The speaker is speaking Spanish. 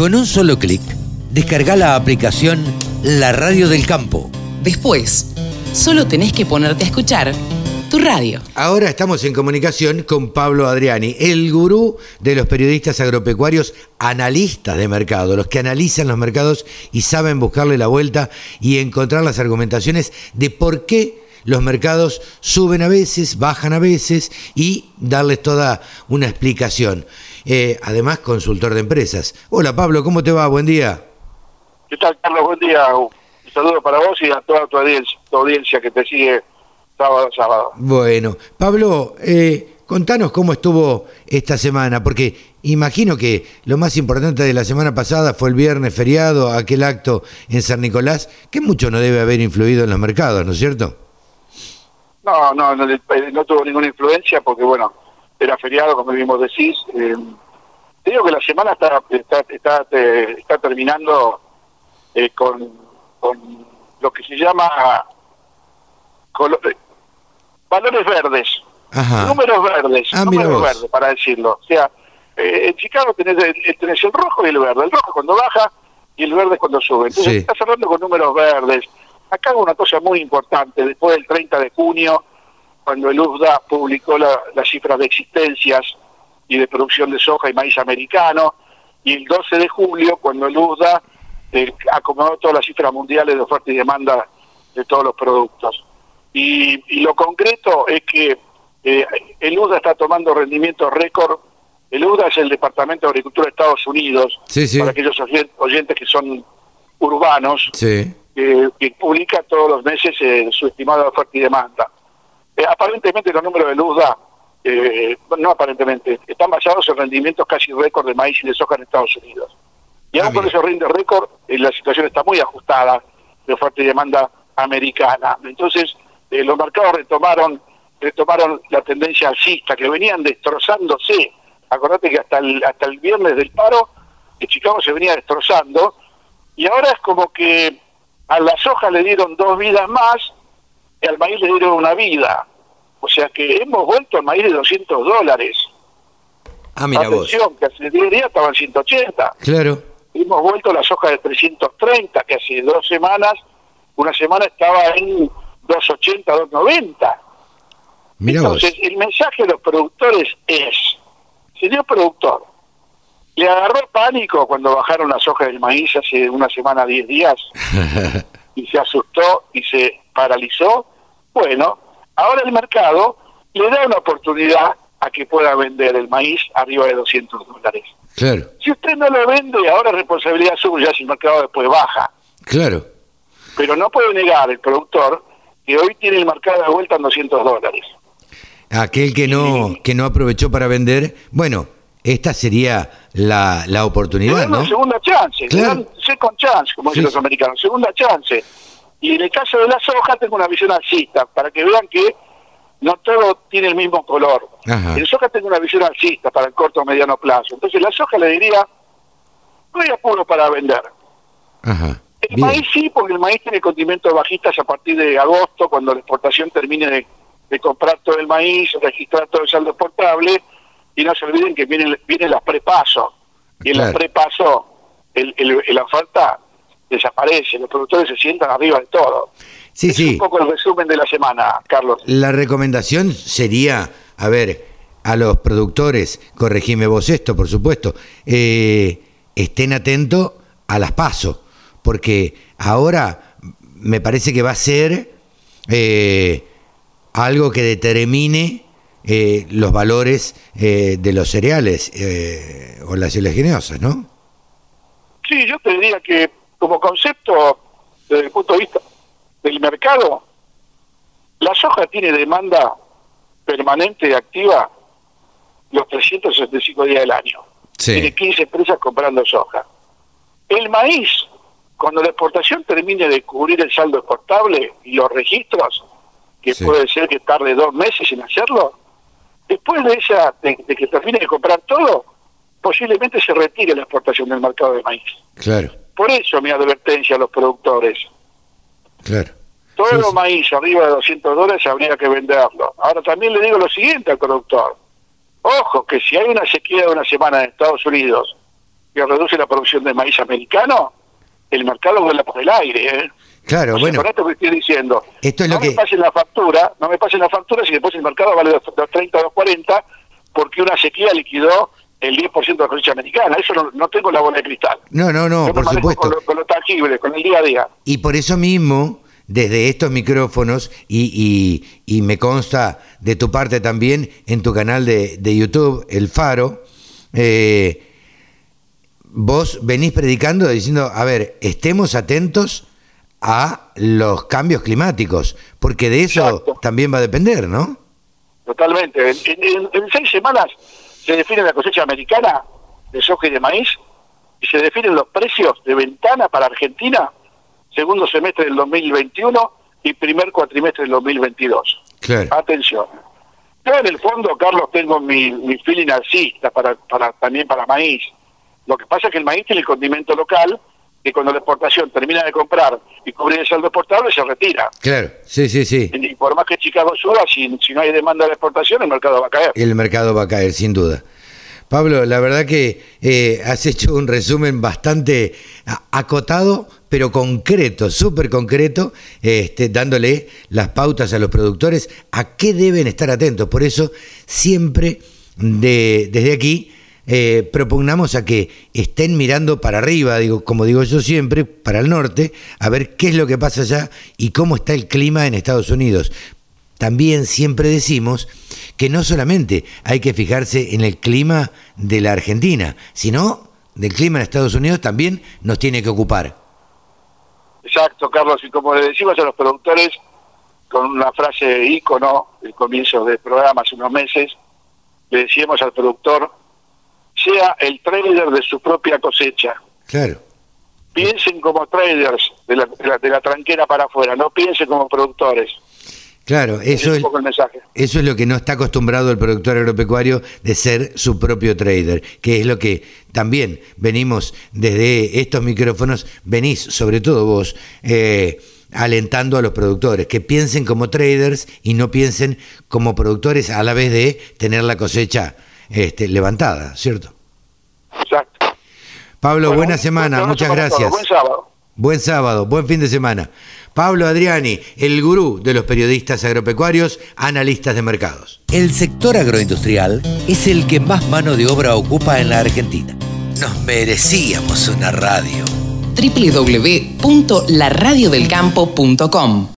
Con un solo clic, descarga la aplicación La Radio del Campo. Después, solo tenés que ponerte a escuchar tu radio. Ahora estamos en comunicación con Pablo Adriani, el gurú de los periodistas agropecuarios, analistas de mercado, los que analizan los mercados y saben buscarle la vuelta y encontrar las argumentaciones de por qué los mercados suben a veces, bajan a veces y darles toda una explicación. Eh, además, consultor de empresas. Hola Pablo, ¿cómo te va? Buen día. ¿Qué tal, Carlos? Buen día. Un saludo para vos y a toda tu audiencia, que te sigue sábado a sábado. Bueno, Pablo, eh, contanos cómo estuvo esta semana, porque imagino que lo más importante de la semana pasada fue el viernes feriado, aquel acto en San Nicolás, que mucho no debe haber influido en los mercados, ¿no es cierto? No, no, no, no tuvo ninguna influencia porque, bueno, era feriado, como mismo decís. Eh, te digo que la semana está, está, está, está terminando eh, con, con, lo que se llama eh, valores verdes, números verdes, ah, números verdes, para decirlo. O sea, eh, en Chicago tenés, tenés, el rojo y el verde. El rojo cuando baja y el verde cuando sube. Entonces, estás hablando con números verdes Acá una cosa muy importante, después del 30 de junio, cuando el USDA publicó las cifras de existencias y de producción de soja y maíz americano, y el 12 de julio, cuando el USDA eh, acomodó todas las cifras mundiales de oferta y demanda de todos los productos. Y, lo concreto es que eh, el USDA está tomando rendimientos récord. El USDA es el Departamento de Agricultura de Estados Unidos, para aquellos oyentes que son urbanos. Sí que publica todos los meses eh, su estimado de oferta y demanda. Eh, aparentemente los números de luz da, eh, no aparentemente, están basados en rendimientos casi récord de maíz y de soja en Estados Unidos. Y aún con ese rinde récord, la situación está muy ajustada de oferta y demanda americana. Entonces, los mercados retomaron retomaron la tendencia alcista, que venían destrozándose. Acordate que hasta el, hasta el viernes del paro, que Chicago se venía destrozando, y ahora es como que a la soja le dieron dos vidas más y al maíz le dieron una vida. O sea que hemos vuelto al maíz de 200 dólares. Ah, mira Atención, que hace 10 días estaban 180. Claro. Hemos vuelto a la soja de 330, que hace dos semanas, una semana estaba en 280, 290. Mira Entonces, el mensaje de los productores es, señor productor, le agarró pánico cuando bajaron las hojas del maíz hace una semana, diez días, y se asustó y se paralizó. Bueno, ahora el mercado le da una oportunidad a que pueda vender el maíz arriba de 200 dólares. Claro. Si usted no lo vende, ahora es responsabilidad suya si el mercado después baja. Claro. Pero no puede negar el productor que hoy tiene el mercado de vuelta en 200 dólares. Aquel que no, que no aprovechó para vender, bueno, esta sería la, la oportunidad, ¿no? segunda chance, claro. second chance, como dicen los americanos, segunda chance. Y en el caso de la soja tengo una visión alcista, para que vean que no todo tiene el mismo color. En soja tengo una visión alcista para el corto o mediano plazo. Entonces la soja le diría, no hay apuro para vender. El maíz sí, porque el maíz tiene condimentos bajistas a partir de agosto, cuando la exportación termine de, de comprar todo el maíz, registrar todo el saldo exportable, y no se olviden que vienen, vienen las prepasos, y en las prepasos el, la oferta desaparece, los productores se sientan arriba de todo. Sí, es sí. un poco el resumen de la semana, Carlos. La recomendación sería, a ver, a los productores, corregime vos esto, por supuesto, eh, estén atentos a las pasos, porque ahora me parece que va a ser eh, algo que determine eh, los valores de los cereales o las oleaginosas, ¿no? Sí, yo te diría que como concepto, desde el punto de vista del mercado, la soja tiene demanda permanente y activa los 365 días del año. Tiene 15 empresas comprando soja. El maíz, cuando la exportación termine de cubrir el saldo exportable y los registros, que puede ser que tarde dos meses en hacerlo, Después de esa de, que termine de comprar todo, posiblemente se retire la exportación del mercado de maíz. Claro. Por eso mi advertencia a los productores. Claro. Todo maíz arriba de 200 dólares habría que venderlo. Ahora también le digo lo siguiente al productor. Ojo, que si hay una sequía de una semana en Estados Unidos que reduce la producción de maíz americano, el mercado vuela por el aire. ¿eh? Claro, bueno. esto que estoy diciendo, esto es no lo me que... pasen la factura, no me pasen la factura si después el mercado vale de 30 a 240 porque una sequía liquidó el 10% de la cosecha americana. Eso no, tengo la bola de cristal. No, no, no, por supuesto. Con lo, con lo tangible, con el día a día. Y por eso mismo desde estos micrófonos y, y, me consta de tu parte también en tu canal de, de YouTube, El Faro, eh, vos venís predicando diciendo, a ver, estemos atentos a los cambios climáticos, porque de eso también va a depender, ¿no? Totalmente. En, seis semanas se define la cosecha americana de soja y de maíz y se definen los precios de ventana para Argentina segundo semestre del 2021 y primer cuatrimestre del 2022. Atención. Yo en el fondo, Carlos, tengo mi, mi feeling alcista para, para, también para maíz. Lo que pasa es que el maíz tiene el condimento local que cuando la exportación termina de comprar y cubrir el saldo exportable se retira. Claro, sí, sí, sí. Y por más que Chicago suba, si, si no hay demanda de exportación, el mercado va a caer. El mercado va a caer, sin duda. Pablo, la verdad que eh, has hecho un resumen bastante acotado, pero concreto, súper concreto, este, dándole las pautas a los productores a qué deben estar atentos. Por eso, siempre desde aquí eh, propugnamos a que estén mirando para arriba, digo, como digo yo siempre, para el norte, a ver qué es lo que pasa allá y cómo está el clima en Estados Unidos. También siempre decimos que no solamente hay que fijarse en el clima de la Argentina, sino del clima en Estados Unidos también nos tiene que ocupar. Exacto, Carlos, y como le decimos a los productores, con una frase ícono del comienzo del programa hace unos meses, le decíamos al productor, sea el trader de su propia cosecha. Claro. Piensen como traders de la, de la tranquera para afuera, no piensen como productores. Claro, eso es, eso es lo que no está acostumbrado el productor agropecuario de ser su propio trader, que es lo que también venimos desde estos micrófonos, venís, sobre todo vos, eh, alentando a los productores, que piensen como traders y no piensen como productores a la vez de tener la cosecha este, levantada, ¿cierto? Exacto. Pablo, buena semana, muchas gracias. Buen sábado. Buen sábado, buen fin de semana. Pablo Adriani, el gurú de los periodistas agropecuarios, analistas de mercados. El sector agroindustrial es el que más mano de obra ocupa en la Argentina. Nos merecíamos una radio. www.laradiodelcampo.com